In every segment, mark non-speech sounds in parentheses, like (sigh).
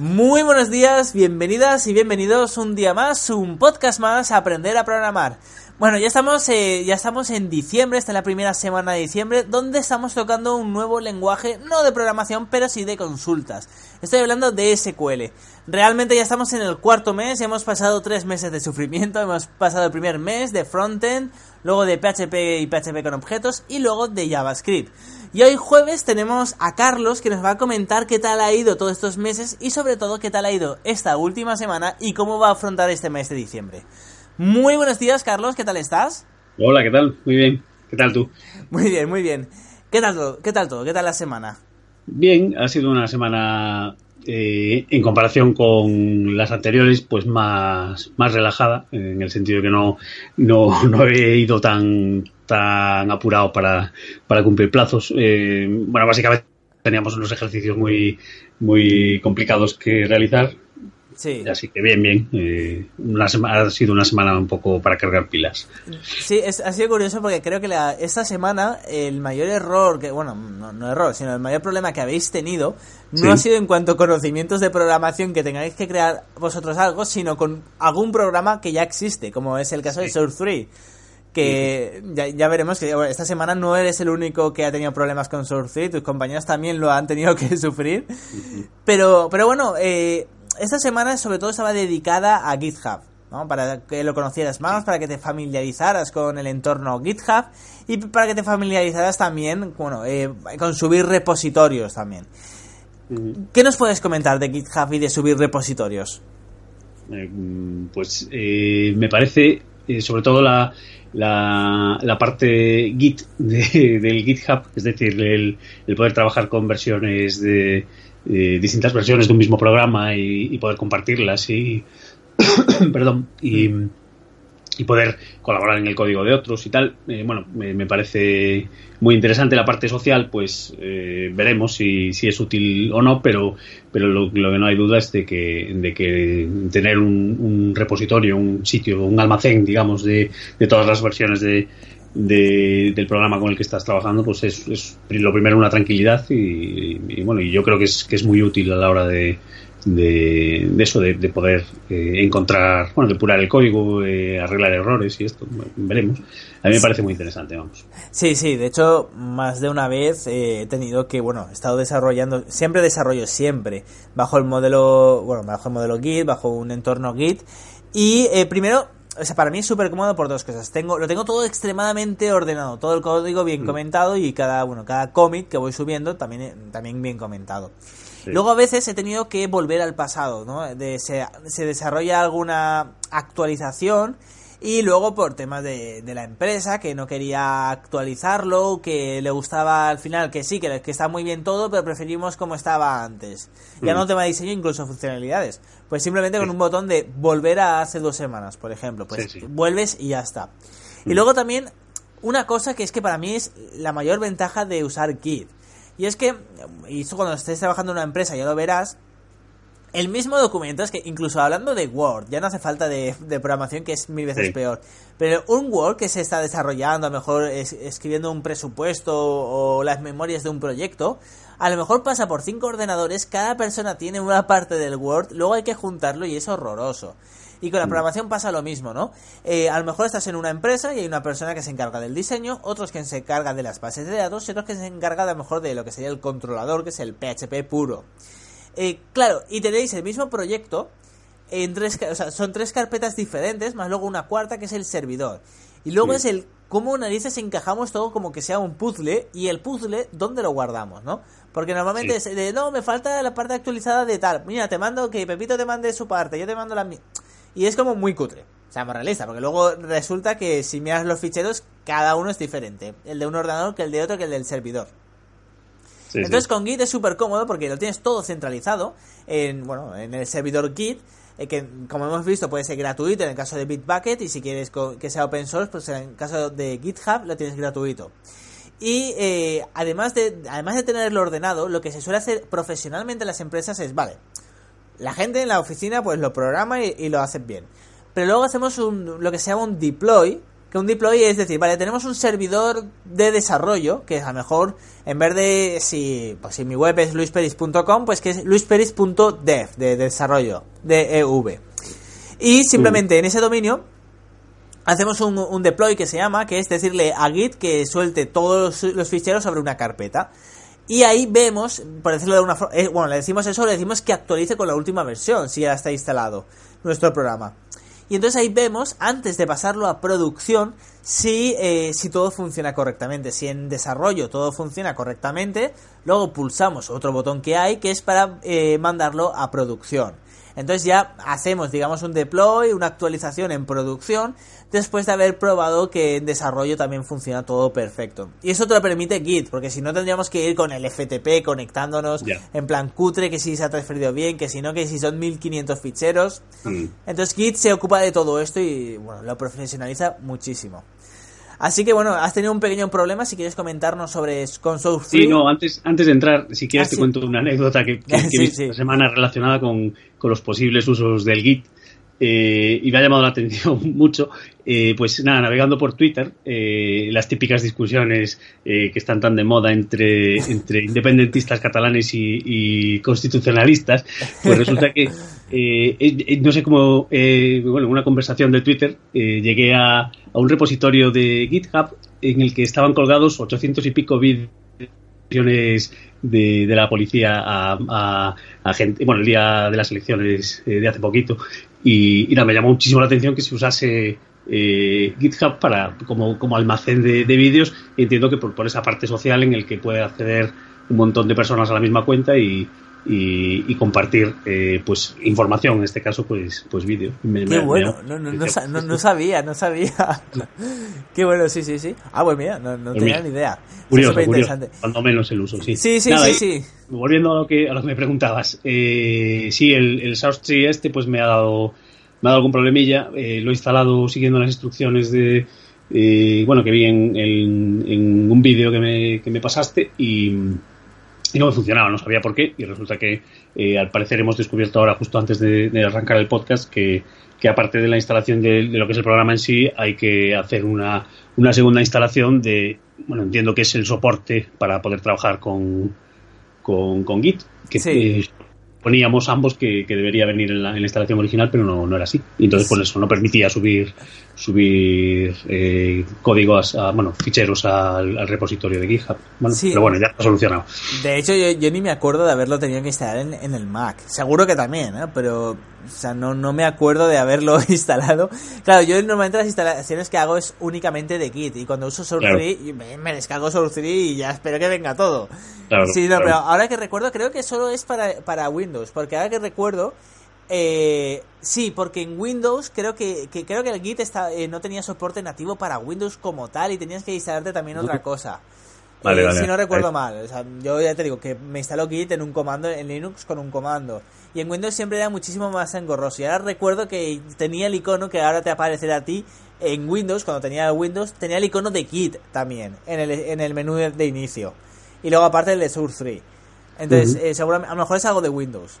Muy buenos días, bienvenidas y bienvenidos un día más, un podcast más, Aprender a Programar. Bueno, ya estamos, eh, ya estamos en diciembre, esta es la primera semana de diciembre, donde estamos tocando un nuevo lenguaje, no de programación, pero sí de consultas. Estoy hablando de SQL. Realmente ya estamos en el cuarto mes, hemos pasado tres meses de sufrimiento, hemos pasado el primer mes de frontend, luego de PHP y PHP con objetos y luego de JavaScript. Y hoy jueves tenemos a Carlos que nos va a comentar qué tal ha ido todos estos meses y sobre todo qué tal ha ido esta última semana y cómo va a afrontar este mes de diciembre. Muy buenos días Carlos, ¿qué tal estás? Hola, ¿qué tal? Muy bien. ¿Qué tal tú? Muy bien, muy bien. ¿Qué tal todo? ¿Qué tal todo? ¿Qué tal la semana? Bien, ha sido una semana eh, en comparación con las anteriores, pues más, más relajada, en el sentido de que no, no, (laughs) no he ido tan, tan apurado para, para cumplir plazos. Eh, bueno, básicamente teníamos unos ejercicios muy, muy complicados que realizar. Sí. Así que bien, bien. Eh, una ha sido una semana un poco para cargar pilas. Sí, es, ha sido curioso porque creo que la, esta semana el mayor error, que bueno, no, no, error, sino el mayor problema que habéis tenido no Sí. ha sido en cuanto a conocimientos de programación que tengáis que crear vosotros algo, sino con algún programa que ya existe, como es el caso de Source 3. Que ya, ya veremos que bueno, esta semana no eres el único que ha tenido problemas con Source 3, tus compañeros también lo han tenido (laughs) que sufrir. Pero, pero bueno, eh, esta semana sobre todo estaba dedicada a GitHub, ¿no? Para que lo conocieras más, para que te familiarizaras con el entorno GitHub y para que te familiarizaras también, bueno, eh, con subir repositorios también. ¿Qué nos puedes comentar de GitHub y de subir repositorios? Eh, pues eh, me parece, eh, sobre todo la, la, la parte Git de- (laughs) del GitHub, es decir, el, el poder trabajar con versiones de eh, distintas versiones de un mismo programa y, y poder compartirlas y (coughs) perdón y, y poder colaborar en el código de otros y tal. Eh, bueno, me, parece muy interesante la parte social, pues eh, veremos si, si es útil o no, pero, pero lo, lo que no hay duda es de que, de que tener un, un repositorio, un sitio, un almacén, digamos, de, de todas las versiones de, de- del programa con el que estás trabajando, pues es, lo primero una tranquilidad y, bueno, y yo creo que es, que es muy útil a la hora de, de, eso, de, de poder eh, encontrar, bueno, depurar el código, arreglar errores y esto, veremos. A mí me parece muy interesante, vamos. Sí, sí, de hecho, más de una vez eh, he tenido que, bueno, he estado desarrollando, siempre desarrollo, siempre, bajo el modelo, bueno, bajo el modelo Git, bajo un entorno Git. Y eh, primero, o sea, para mí es súper cómodo por dos cosas. Tengo, lo tengo todo extremadamente ordenado, todo el código bien comentado y cada, bueno, cada commit que voy subiendo también, eh, también bien comentado. Sí. Luego a veces he tenido que volver al pasado, ¿no? De, se, se desarrolla alguna actualización y luego por temas de, de la empresa que no quería actualizarlo, que le gustaba al final que sí, que, que está muy bien todo, pero preferimos como estaba antes. Ya Mm. no tema de diseño, incluso funcionalidades. Pues simplemente con un botón de volver a hace dos semanas, por ejemplo. Pues Sí, sí. vuelves y ya está. Y Mm. luego también una cosa que es que para mí es la mayor ventaja de usar Git. Y es que, y esto cuando estés trabajando en una empresa ya lo verás, el mismo documento, es que incluso hablando de Word, ya no hace falta de, de programación que es mil veces Sí. peor, pero un Word que se está desarrollando, a lo mejor es- escribiendo un presupuesto o las memorias de un proyecto, a lo mejor pasa por cinco ordenadores, cada persona tiene una parte del Word, luego hay que juntarlo y es horroroso. Y con la programación pasa lo mismo, ¿no? Eh, a lo mejor estás en una empresa y hay una persona que se encarga del diseño, otros que se encarga de las bases de datos y otros que se encarga a lo mejor de lo que sería el controlador, que es el PHP puro. Eh, claro, y tenéis el mismo proyecto en tres, o sea, son tres carpetas diferentes, más luego una cuarta que es el servidor. Y luego Sí. es el cómo narices encajamos todo como que sea un puzzle y el puzzle dónde lo guardamos, ¿no? Porque normalmente Sí. es de, no, me falta la parte actualizada de tal. Mira, te mando que Pepito te mande su parte, yo te mando la mía. Y es como muy cutre. Seamos realistas, porque luego resulta que si miras los ficheros, cada uno es diferente. El de un ordenador que el de otro que el del servidor. Entonces con Git es súper cómodo porque lo tienes todo centralizado en, bueno, en el servidor Git eh, que como hemos visto puede ser gratuito en el caso de Bitbucket y si quieres que sea open source, pues en el caso de GitHub lo tienes gratuito. Y eh, además, de, además de tenerlo ordenado, lo que se suele hacer profesionalmente en las empresas es, vale, la gente en la oficina pues lo programa y, lo hace bien. Pero luego hacemos un, lo que se llama un deploy, que un deploy es decir, vale, tenemos un servidor de desarrollo, que a lo mejor en vez de si, pues si mi web es luisperis.com, pues que es luisperis.dev, de desarrollo, de EV. Y simplemente en ese dominio hacemos un, deploy que se llama, que es decirle a Git que suelte todos los, ficheros sobre una carpeta. Y ahí vemos, por decirlo de una forma, eh, bueno, le decimos eso, le decimos que actualice con la última versión, si ya está instalado nuestro programa. Y entonces ahí vemos, antes de pasarlo a producción, si, eh, si todo funciona correctamente. Si en desarrollo todo funciona correctamente, luego pulsamos otro botón que hay, que es para eh, mandarlo a producción. Entonces ya hacemos, digamos, un deploy, una actualización en producción, después de haber probado que en desarrollo también funciona todo perfecto. Y eso te lo permite Git, porque si no tendríamos que ir con el FTP conectándonos en plan cutre, que si se ha transferido bien, que si no, que si son 1500 ficheros. Mm. Entonces Git se ocupa de todo esto y bueno, lo profesionaliza muchísimo. Así que bueno, has tenido un pequeño problema. Si quieres comentarnos sobre con Source Sí, no, antes, antes de entrar, si quieres ah, te cuento una anécdota que, que, (laughs) he visto esta semana relacionada con, con, los posibles usos del Git. Eh, y me ha llamado la atención (laughs) mucho, eh, pues nada, navegando por Twitter, eh, las típicas discusiones que están tan de moda entre, (laughs) entre independentistas catalanes y, constitucionalistas, pues resulta que, no sé cómo, bueno, en una conversación de Twitter llegué a, a, un repositorio de GitHub en el que estaban colgados 800 y pico vídeos de, la policía a, gente, bueno, el día de las elecciones de hace poquito, y, nada, me llamó muchísimo la atención que se usase eh, GitHub para como, como almacén de, vídeos. entiendo que por, por, esa parte social en el que puede acceder un montón de personas a la misma cuenta y, y, compartir eh, pues información en este caso pues pues vídeo. Qué bueno. no, no, no, sabía no sabía. (laughs) Qué bueno sí sí sí. Ah pues mira no, pues tenía ni idea. Curioso, curioso cuando menos el uso sí. Sí sí sí, sí, volviendo a lo que a lo que me preguntabas eh, sí el, el source tree este pues me ha dado me ha dado algún problemilla. Eh, lo he instalado siguiendo las instrucciones de eh, bueno que vi en, en un vídeo que me, que me pasaste y y no me funcionaba, no sabía por qué, y resulta que eh, al parecer hemos descubierto ahora, justo antes de, arrancar el podcast, que, aparte de la instalación de, lo que es el programa en sí, hay que hacer una, una segunda instalación de, bueno, entiendo que es el soporte para poder trabajar con, con, con Git, que sí. poníamos ambos que, debería venir en la, instalación original, pero no, no, era así. Y entonces, pues eso no permitía subir subir eh, códigos, a, bueno, ficheros al, repositorio de GitHub. Pero bueno, ya está solucionado. De hecho, yo, ni me acuerdo de haberlo tenido que instalar en, el Mac. Seguro que también, ¿eh? pero o sea, no, no me acuerdo de haberlo (laughs) instalado. Claro, yo normalmente las instalaciones que hago es únicamente de Git. Y cuando uso Source 3, me, descargo Source 3 y ya espero que venga todo. sí, no, pero ahora que recuerdo, creo que solo es para, para Windows. Porque ahora que recuerdo, eh, sí, porque en Windows creo que, creo que el Git está, eh, no tenía soporte nativo para Windows como tal y tenías que instalarte también otra cosa. Vale, eh, Si no recuerdo mal, o sea, yo ya te digo que me instaló Git en un comando en Linux con un comando y en Windows siempre era muchísimo más engorroso. Y ahora recuerdo que tenía el icono que ahora te aparecerá a ti en Windows, cuando tenía Windows, tenía el icono de Git también en el, en el menú de, inicio. Y luego aparte el de Source 3. Entonces, seguramente, a lo mejor es algo de Windows.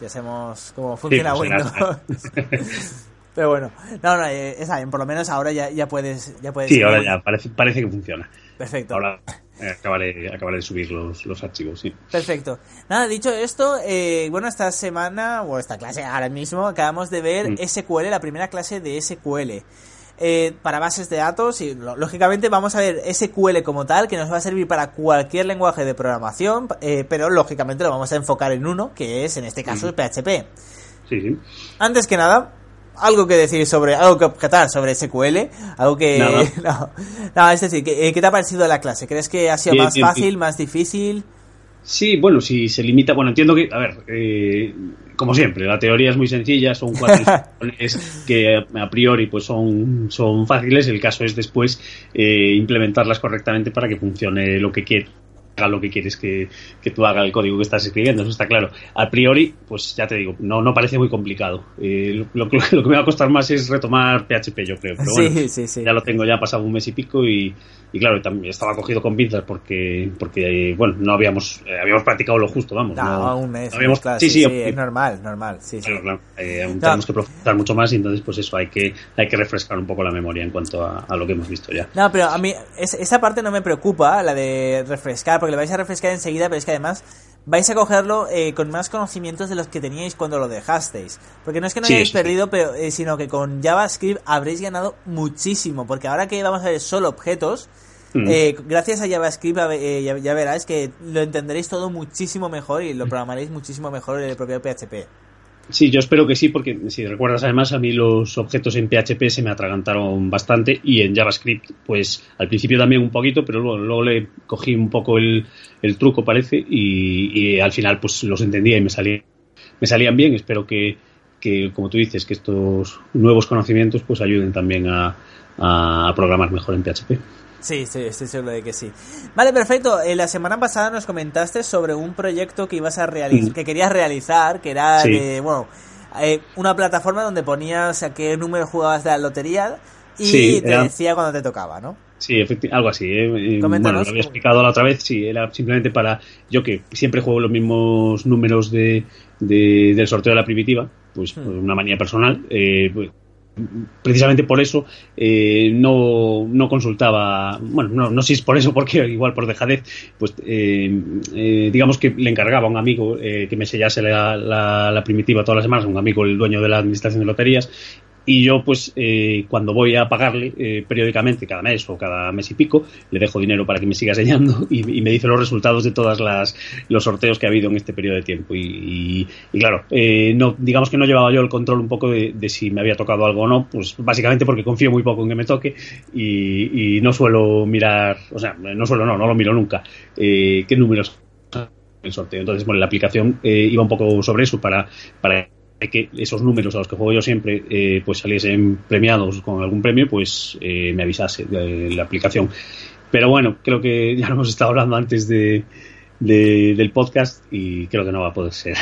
Ya sabemos cómo funciona pues Windows. (laughs) Pero bueno, no, no, eh, está bien, por lo menos ahora ya, ya puedes, ya puedes. Sí, ahora ya parece, parece que funciona. Perfecto. Ahora eh, acabaré, acabaré de subir los, los, archivos, sí. Perfecto. Nada, dicho esto, eh, bueno, esta semana, o esta clase ahora mismo, acabamos de ver mm. SQL, la primera clase de SQL. Eh, para bases de datos y lógicamente vamos a ver SQL como tal que nos va a servir para cualquier lenguaje de programación eh, pero lógicamente lo vamos a enfocar en uno que es en este caso el PHP sí, antes que nada algo que decir sobre algo que objetar sobre SQL algo que (laughs) no, es decir ¿qué, te ha parecido la clase crees que ha sido más fácil más difícil Sí, bueno, si se limita, bueno, entiendo que, a ver, eh, como siempre, la teoría es muy sencilla, son cuatro (laughs) instrucciones que a priori pues son, son fáciles, el caso es después eh, implementarlas correctamente para que funcione lo que quiere haga lo que quieres que, que, tú haga el código que estás escribiendo, eso está claro. A priori, pues ya te digo, no, no parece muy complicado. Eh, lo, lo, (laughs) que me va a costar más es retomar PHP, yo creo. Pero bueno, sí, sí, sí. ya lo tengo ya pasado un mes y pico y, y claro, también estaba cogido con pinzas porque, porque bueno, no habíamos, eh, habíamos practicado lo justo, vamos. No, no un mes. no habíamos, claro, sí, sí, es normal, normal. Sí, sí. Claro, claro. Eh, aún No. tenemos que profundizar mucho más y entonces, pues eso, hay que, hay que refrescar un poco la memoria en cuanto a, a lo que hemos visto ya. No, pero a mí es- esa parte no me preocupa, la de refrescar, porque lo vais a refrescar enseguida, pero es que además vais a cogerlo eh, con más conocimientos de los que teníais cuando lo dejasteis. Porque no es que no Sí, hayáis sí. perdido, pero, eh, sino que con JavaScript habréis ganado muchísimo, porque ahora que vamos a ver solo objetos, Mm. eh, gracias a JavaScript eh, ya, ya verás que lo entenderéis todo muchísimo mejor y lo programaréis muchísimo mejor en el propio PHP. Sí, yo espero que sí, porque si recuerdas además, a mí los objetos en PHP se me atragantaron bastante y en JavaScript, pues al principio también un poquito, pero luego, luego le cogí un poco el, el truco, parece, y, al final pues los entendía y me salían, me salían bien. Espero que, que, como tú dices, que estos nuevos conocimientos pues ayuden también a, a programar mejor en PHP. Sí, sí, estoy seguro de que sí. Vale, perfecto. Eh, la semana pasada nos comentaste sobre un proyecto que ibas a realizar, Mm. que querías realizar, que era Sí. de, bueno, eh, una plataforma donde ponías a qué número jugabas de la lotería y Sí, te era- decía cuando te tocaba, ¿no? Sí, algo así. ¿eh? Eh. Bueno, lo había explicado la otra vez. Sí, era simplemente para. Yo que siempre juego los mismos números de, de- del sorteo de la primitiva, pues Hmm. una manía personal. eh, pues, precisamente por eso eh, no, no consultaba. Bueno, no, no sé si es por eso, porque (laughs) igual por dejadez, pues eh, eh, digamos que le encargaba a un amigo eh, que me sellase la, la- la primitiva todas las semanas, un amigo, el dueño de la administración de loterías, y yo, pues, eh, cuando voy a pagarle eh, periódicamente, cada mes o cada mes y pico, le dejo dinero para que me siga enseñando (laughs) y, me dice los resultados de todos los sorteos que ha habido en este periodo de tiempo. Y, y- claro, eh, no, digamos que no llevaba yo el control un poco de, si me había tocado algo o no, pues básicamente porque confío muy poco en que me toque y, y no suelo mirar, o sea, no suelo, no, no lo miro nunca, eh, qué números el sorteo. Entonces, bueno, la aplicación eh, iba un poco sobre eso para, para que esos números a los que juego yo siempre eh, pues saliesen premiados con algún premio, pues eh, me avisase de la aplicación. Pero bueno, creo que ya lo hemos estado hablando antes de, de- del podcast y creo que no va a poder ser.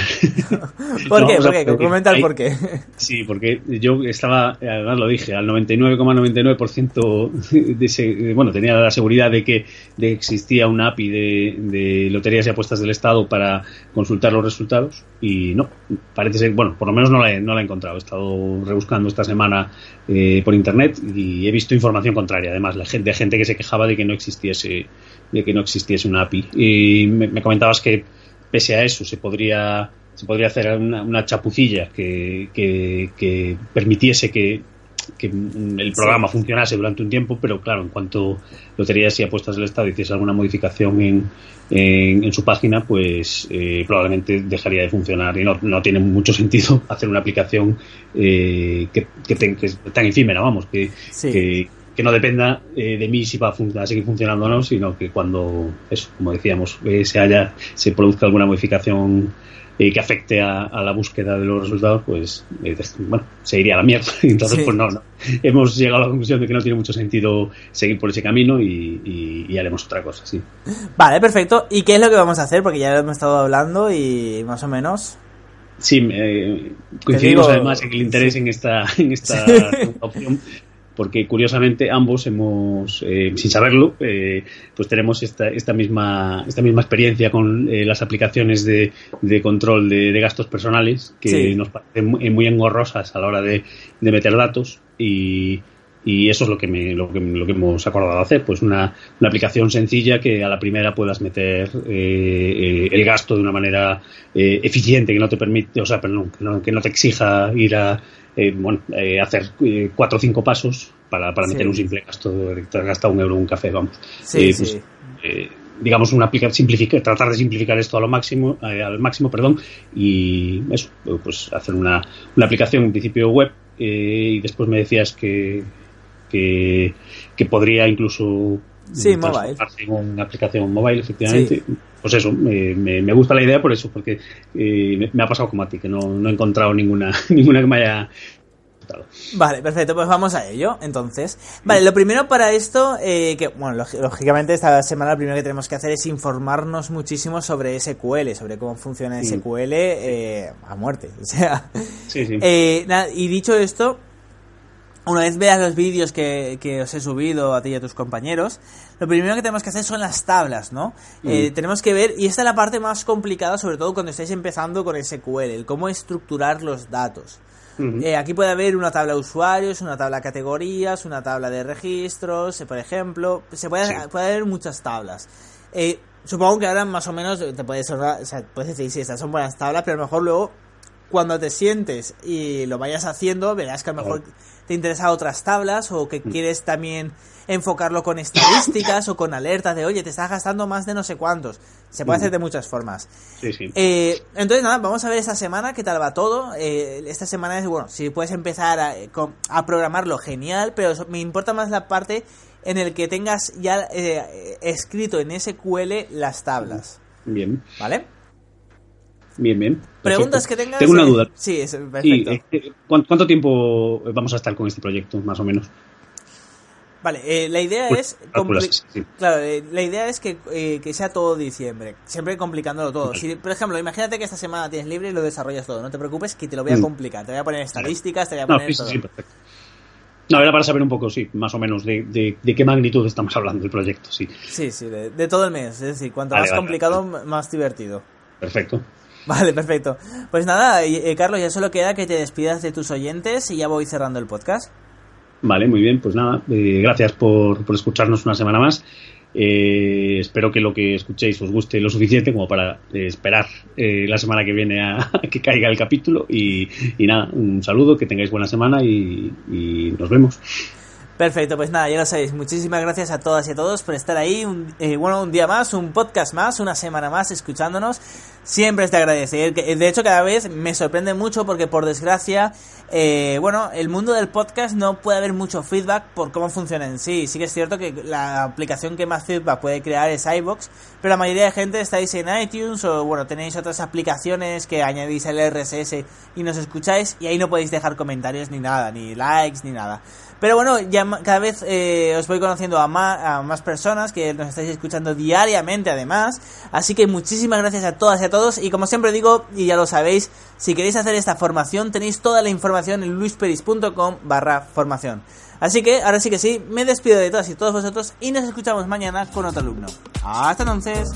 (laughs) ¿Por No, qué? ¿Por qué? porque Comenta el por qué. Sí, porque yo estaba, además lo dije, al 99,99% de ese- bueno, tenía la seguridad de que de existía una API de, de loterías y apuestas del Estado para consultar los resultados y no, parece ser, bueno, por lo menos no la he, no la he encontrado. He estado rebuscando esta semana eh, por internet y he visto información contraria, además, de gente que se quejaba de que no existiese, de que no existiese una API. Y me, me comentabas que pese a eso se podría se podría hacer una, una chapucilla que, que, que permitiese que, que el programa funcionase durante un tiempo, pero claro, en cuanto loterías y apuestas del Estado hiciese alguna modificación en, en, en su página, pues eh, probablemente dejaría de funcionar y no, no tiene mucho sentido (laughs) hacer una aplicación eh, que, te- es tan efímera, vamos, que, Sí. Que, no dependa eh, de mí si va a, fun- a seguir funcionando o no, sino que cuando, eso, como decíamos, eh, se haya, se produzca alguna modificación eh, que afecte a, a la búsqueda de los resultados, pues eh, bueno, se iría a la mierda. (laughs) Entonces, Sí. pues no, no. Hemos llegado a la conclusión de que no tiene mucho sentido seguir por ese camino y, y- y haremos otra cosa, sí. Vale, perfecto. ¿Y qué es lo que vamos a hacer? Porque ya lo hemos estado hablando y más o menos. Sí, coincidimos digo, además en el interés sí. en esta, en esta (laughs) opción, porque curiosamente ambos hemos, eh, sin saberlo, eh, pues tenemos esta, esta misma esta misma experiencia con eh, las aplicaciones de, de control de, de gastos personales que Sí. nos parecen muy, muy engorrosas a la hora de, de meter datos y, y eso es lo que, me, lo, que, lo que hemos acordado hacer, pues una, una aplicación sencilla que a la primera puedas meter eh, eh, el gasto de una manera eh, eficiente, que no te permite, o sea, perdón, que no, que no te exija ir a eh, bueno, eh, hacer eh, cuatro o cinco pasos para, para meter un simple gasto, te has gastado un euro en un café, vamos. Sí, Eh, sí. pues, eh, digamos una aplica simplificar tratar de simplificar esto a lo máximo eh, al máximo perdón y eso eh, pues hacer una, una aplicación en principio web eh, y después me decías que que, que podría incluso Sí, transformarse en una aplicación mobile efectivamente. Pues eso me, me, me gusta la idea por eso porque eh, me, me ha pasado como a ti que no, no he encontrado ninguna (laughs) ninguna que me haya Vale, perfecto, pues vamos a ello, entonces. Vale, lo primero para esto, eh, que, bueno, lógicamente esta semana lo primero que tenemos que hacer es informarnos muchísimo sobre SQL, sobre cómo funciona SQL eh, a muerte, (laughs) o sea... Sí, sí. Eh, y dicho esto, una vez veas los vídeos que, que, os he subido a ti y a tus compañeros, lo primero que tenemos que hacer son las tablas, ¿no? Eh, tenemos que ver, y esta es la parte más complicada, sobre todo cuando estáis empezando con SQL, el cómo estructurar los datos. Eh, aquí puede haber una tabla de usuarios, una tabla de categorías, una tabla de registros, eh, por ejemplo. Se puede, puede haber muchas tablas. supongo que ahora más o menos te puedes, o sea, puedes decir, sí, estas son buenas tablas, pero a lo mejor luego cuando te sientes y lo vayas haciendo, verás que a lo mejor te interesan otras tablas o que mm. quieres también enfocarlo con estadísticas o con alertas de, oye, te estás gastando más de no sé cuántos. Se puede hacer de muchas formas. Sí, sí. Eh, entonces, nada, vamos a ver esta semana qué tal va todo. Eh, esta semana es, bueno, si puedes empezar a, a, programarlo, genial, pero me importa más la parte en el que tengas ya eh, escrito en SQL las tablas. Bien. ¿Vale? Bien, bien. Preguntas que tengas. Tengo una duda. Sí, es perfecto. ¿Cuánto tiempo vamos a estar con este proyecto, más o menos? Vale, eh, la idea pues, es. Claro, eh, la idea es que, eh, que, sea todo diciembre. Siempre complicándolo todo. Si, por ejemplo, imagínate que esta semana tienes libre y lo desarrollas todo. No te preocupes que te lo voy a mm. complicar. Te voy a poner estadísticas, te voy a poner. No, todo. sí, perfecto. No, era para saber un poco, sí, más o menos de, de, qué magnitud estamos hablando del proyecto, sí. Sí, sí, de, todo el mes. Es decir, cuanto más complicado, más divertido. Perfecto. (laughs) Vale, perfecto. Pues nada, Carlos, ya solo queda que te despidas de tus oyentes y ya voy cerrando el podcast. Vale, muy bien, pues nada, eh, gracias por, escucharnos una semana más. Eh, espero que lo que escuchéis os guste lo suficiente como para eh, esperar la semana que viene a, (laughs) que caiga el capítulo. Y, nada, un saludo, que tengáis buena semana y, nos vemos. Perfecto, pues nada, ya lo sabéis. Muchísimas gracias a todas y a todos por estar ahí. Un, bueno, un día más, un podcast más, una semana más escuchándonos siempre es de agradecer. De hecho, cada vez me sorprende mucho porque, por desgracia, eh, bueno, el mundo del podcast no puede haber mucho feedback por cómo funciona en sí. Sí que es cierto que la aplicación que más feedback puede crear es iBox, pero la mayoría de gente estáis en iTunes o, bueno, tenéis otras aplicaciones que añadís el RSS y nos escucháis y ahí no podéis dejar comentarios ni nada, ni likes ni nada. Pero bueno, ya cada vez eh, os voy conociendo a más, a más personas que nos estáis escuchando diariamente además. Así que muchísimas gracias a todas y a todos. Y como siempre digo, y ya lo sabéis, si queréis hacer esta formación tenéis toda la información en luisperis.com barra formación. Así que ahora sí que sí, me despido de todas y todos vosotros y nos escuchamos mañana con otro alumno. Hasta entonces.